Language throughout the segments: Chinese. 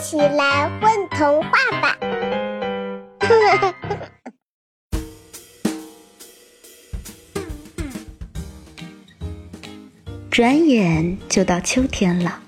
起来问童话吧！转眼就到秋天了，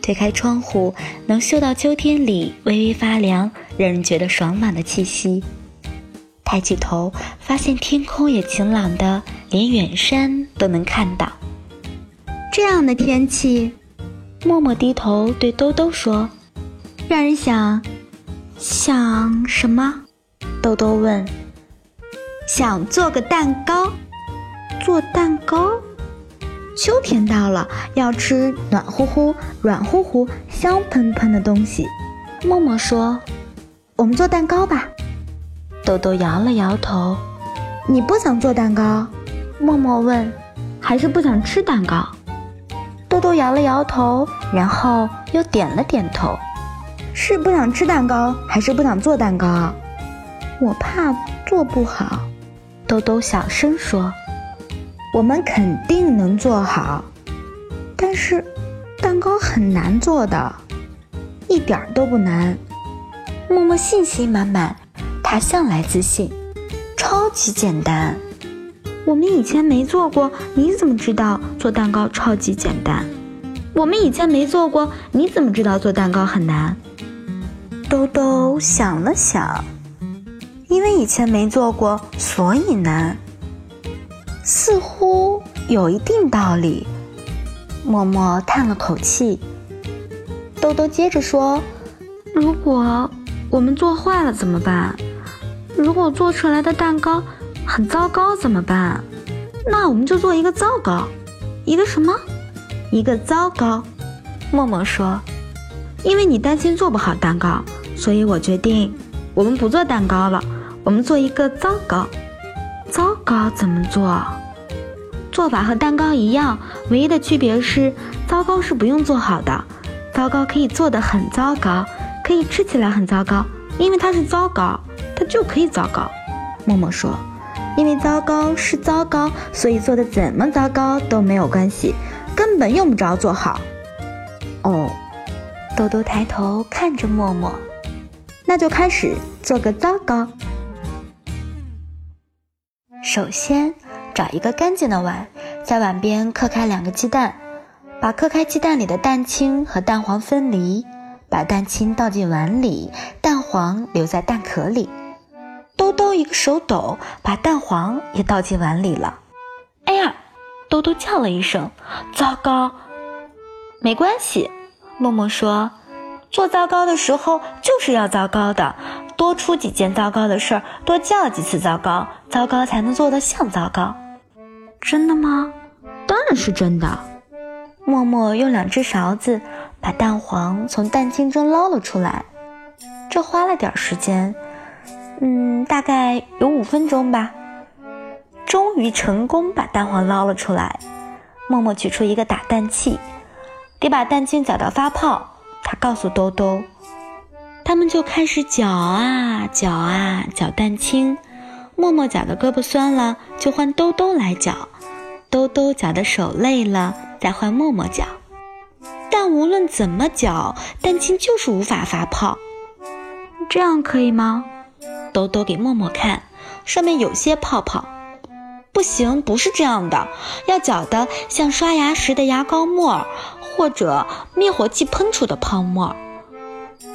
推开窗户，能嗅到秋天里微微发凉、让人觉得爽朗的气息。抬起头，发现天空也晴朗的，连远山都能看到。这样的天气，默默低头对兜兜说：“让人想想什么？”豆豆问：“想做个蛋糕，做蛋糕。”秋天到了，要吃暖乎乎、软乎乎、香喷喷的东西。默默说：“我们做蛋糕吧。”豆豆摇了摇头：“你不想做蛋糕？”默默问：“还是不想吃蛋糕？”豆豆摇了摇头，然后又点了点头：“是不想吃蛋糕，还是不想做蛋糕？”我怕做不好。豆豆小声说。我们肯定能做好，但是蛋糕很难做的，一点都不难。默默信心满满，他向来自信，超级简单。我们以前没做过，你怎么知道做蛋糕超级简单？我们以前没做过，你怎么知道做蛋糕很难？兜兜想了想，因为以前没做过，所以难。似乎有一定道理，默默叹了口气。兜兜接着说：“如果我们做坏了怎么办？如果做出来的蛋糕很糟糕怎么办？那我们就做一个糟糕，一个什么？一个糟糕。”默默说：“因为你担心做不好蛋糕，所以我决定我们不做蛋糕了，我们做一个糟糕。糟糕怎么做？”做法和蛋糕一样，唯一的区别是，糟糕是不用做好的，糟糕可以做的很糟糕，可以吃起来很糟糕，因为它是糟糕，它就可以糟糕。默默说：“因为糟糕是糟糕，所以做的怎么糟糕都没有关系，根本用不着做好。”哦，豆豆抬头看着默默，那就开始做个糟糕。首先。找一个干净的碗，在碗边磕开两个鸡蛋，把磕开鸡蛋里的蛋清和蛋黄分离，把蛋清倒进碗里，蛋黄留在蛋壳里。兜兜一个手抖，把蛋黄也倒进碗里了。哎呀！兜兜叫了一声：“糟糕！”没关系，默默说：“做糟糕的时候就是要糟糕的，多出几件糟糕的事儿，多叫几次糟糕，糟糕才能做得像糟糕。”真的吗？当然是真的。默默用两只勺子把蛋黄从蛋清中捞了出来，这花了点时间，嗯，大概有五分钟吧。终于成功把蛋黄捞了出来。默默取出一个打蛋器，得把蛋清搅到发泡。他告诉兜兜，他们就开始搅啊搅啊搅蛋清。默默搅的胳膊酸了，就换兜兜来搅；兜兜搅的手累了，再换默默搅。但无论怎么搅，蛋清就是无法发泡。这样可以吗？兜兜给默默看，上面有些泡泡。不行，不是这样的，要搅得像刷牙时的牙膏沫，或者灭火器喷出的泡沫。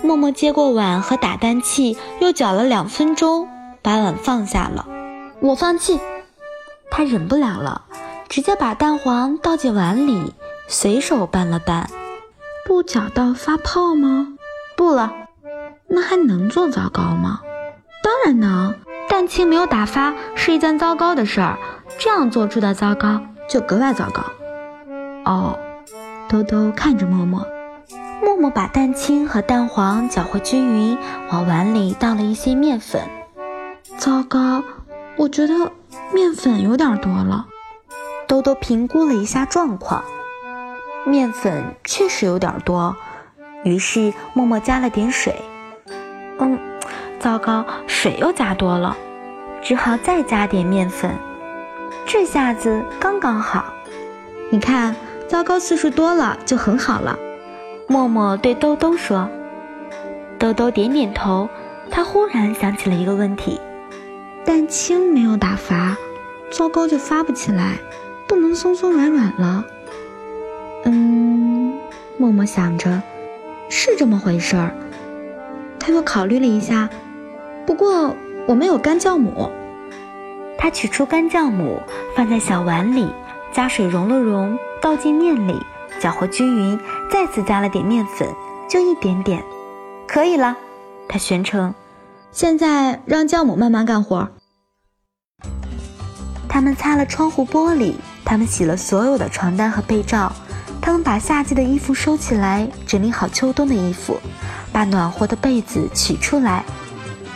默默接过碗和打蛋器，又搅了两分钟。把碗放下了，我放弃。他忍不了了，直接把蛋黄倒进碗里，随手拌了拌。不搅到发泡吗？不了。那还能做糟糕吗？当然能。蛋清没有打发是一件糟糕的事儿，这样做出的糟糕就格外糟糕。哦，兜兜看着默默，默默把蛋清和蛋黄搅和均匀，往碗里倒了一些面粉。糟糕，我觉得面粉有点多了。兜兜评估了一下状况，面粉确实有点多，于是默默加了点水。嗯，糟糕，水又加多了，只好再加点面粉。这下子刚刚好。你看，糟糕次数多了就很好了。默默对兜兜说：“兜兜点点头，他忽然想起了一个问题：蛋清没有打发，糟糕就发不起来，不能松松软软了。嗯，默默想着，是这么回事儿。他又考虑了一下，不过我们有干酵母。他取出干酵母，放在小碗里，加水融了融，倒进面里，搅和均匀，再次加了点面粉，就一点点，可以了。他宣称：“现在让酵母慢慢干活。”他们擦了窗户玻璃，他们洗了所有的床单和被罩，他们把夏季的衣服收起来，整理好秋冬的衣服，把暖和的被子取出来。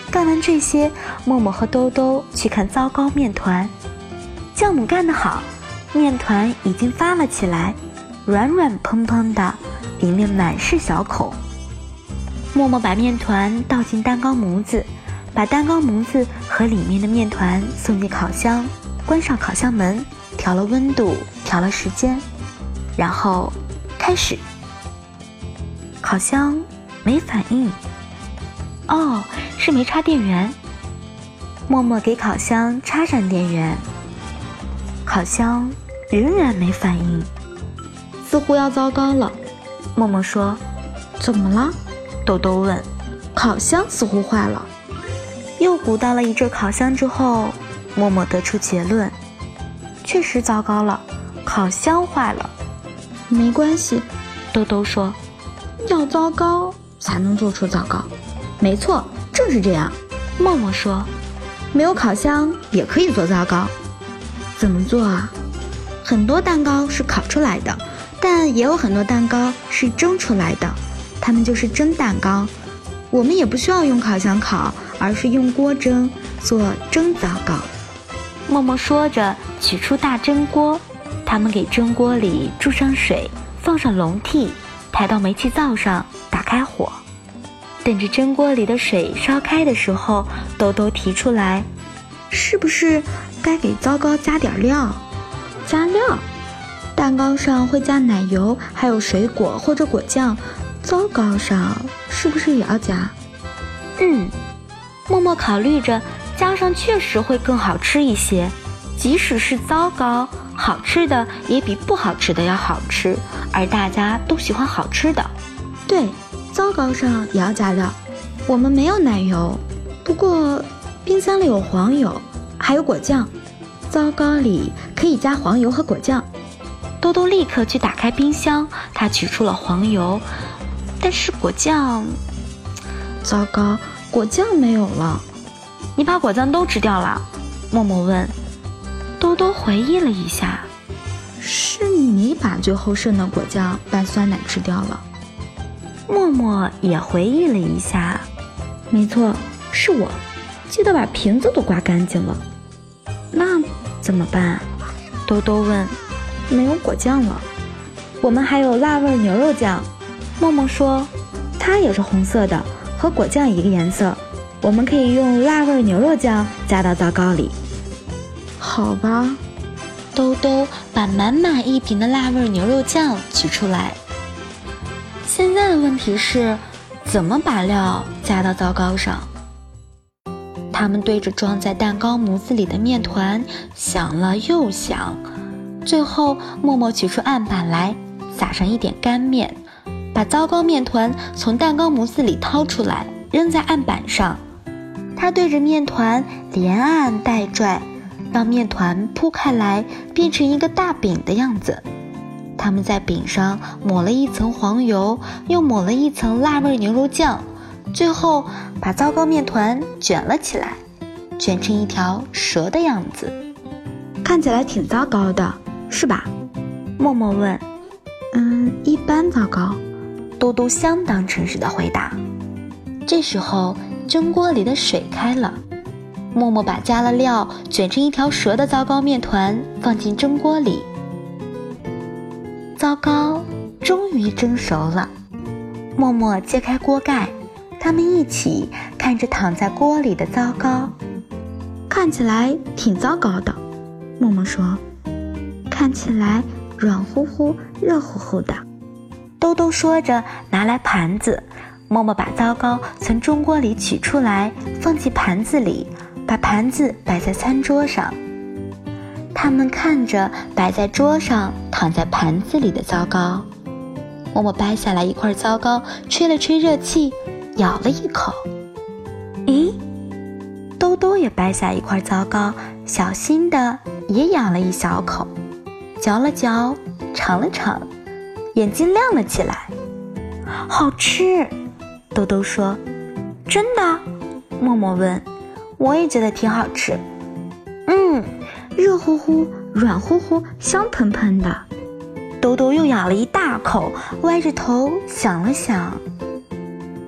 干完这些，默默和兜兜去看糟糕面团。酵母干得好，面团已经发了起来，软软蓬蓬的，里面满是小孔。默默把面团倒进蛋糕模子，把蛋糕模子和里面的面团送进烤箱，关上烤箱门，调了温度，调了时间，然后开始。烤箱没反应。哦。是没插电源。默默给烤箱插上电源，烤箱仍然没反应，似乎要糟糕了。默默说：“怎么了？”豆豆问。烤箱似乎坏了。又鼓捣了一阵烤箱之后，默默得出结论：确实糟糕了，烤箱坏了。没关系，豆豆说：“要糟糕才能做出糟糕。”没错。正是这样，默默说：“没有烤箱也可以做糟糕。怎么做啊？很多蛋糕是烤出来的，但也有很多蛋糕是蒸出来的，它们就是蒸蛋糕。我们也不需要用烤箱烤，而是用锅蒸，做蒸糟糕。”默默说着，取出大蒸锅，他们给蒸锅里注上水，放上笼屉，抬到煤气灶上，打开火。等着蒸锅里的水烧开的时候，豆豆提出来：“是不是该给糟糕加点料？加料？蛋糕上会加奶油，还有水果或者果酱，糟糕上是不是也要加？”嗯，默默考虑着，加上确实会更好吃一些。即使是糟糕，好吃的也比不好吃的要好吃，而大家都喜欢好吃的。对。糟糕上也要加料，我们没有奶油，不过冰箱里有黄油，还有果酱。糟糕里可以加黄油和果酱。兜兜立刻去打开冰箱，他取出了黄油，但是果酱，糟糕，果酱没有了。你把果酱都吃掉了？默默问。兜兜回忆了一下，是你把最后剩的果酱拌酸奶吃掉了。默默也回忆了一下，没错，是我，记得把瓶子都刮干净了。那怎么办？兜兜问。没有果酱了，我们还有辣味牛肉酱。默默说，它也是红色的，和果酱一个颜色。我们可以用辣味牛肉酱加到糟糕里。好吧，兜兜把满满一瓶的辣味牛肉酱取出来。现在的问题是，怎么把料加到糟糕上？他们对着装在蛋糕模子里的面团想了又想，最后默默取出案板来，撒上一点干面，把糟糕面团从蛋糕模子里掏出来，扔在案板上。他对着面团连按带拽，让面团铺开来，变成一个大饼的样子。他们在饼上抹了一层黄油，又抹了一层辣味牛肉酱，最后把糟糕面团卷了起来，卷成一条蛇的样子，看起来挺糟糕的，是吧？默默问。嗯，一般糟糕。嘟嘟相当诚实的回答。这时候蒸锅里的水开了，默默把加了料、卷成一条蛇的糟糕面团放进蒸锅里。糟糕，终于蒸熟了。默默揭开锅盖，他们一起看着躺在锅里的糟糕，看起来挺糟糕的。默默说：“看起来软乎乎、热乎乎的。”兜兜说着，拿来盘子，默默把糟糕从中锅里取出来，放进盘子里，把盘子摆在餐桌上。他们看着摆在桌上、躺在盘子里的糟糕，默默掰下来一块糟糕，吹了吹热气，咬了一口。咦，兜兜也掰下一块糟糕，小心的也咬了一小口，嚼了嚼，尝了尝，眼睛亮了起来，好吃。兜兜说：“真的？”默默问：“我也觉得挺好吃。”嗯，热乎乎、软乎乎、香喷喷的。兜兜又咬了一大口，歪着头想了想。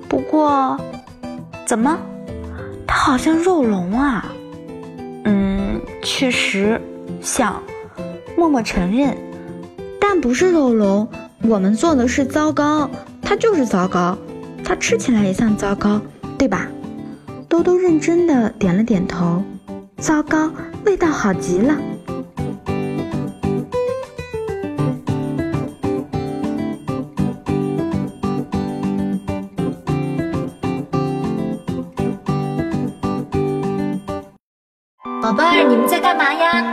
不过，怎么？它好像肉龙啊。嗯，确实像。默默承认，但不是肉龙。我们做的是糟糕，它就是糟糕。它吃起来也像糟糕，对吧？兜兜认真的点了点头。糟糕，味道好极了。你们在干嘛呀？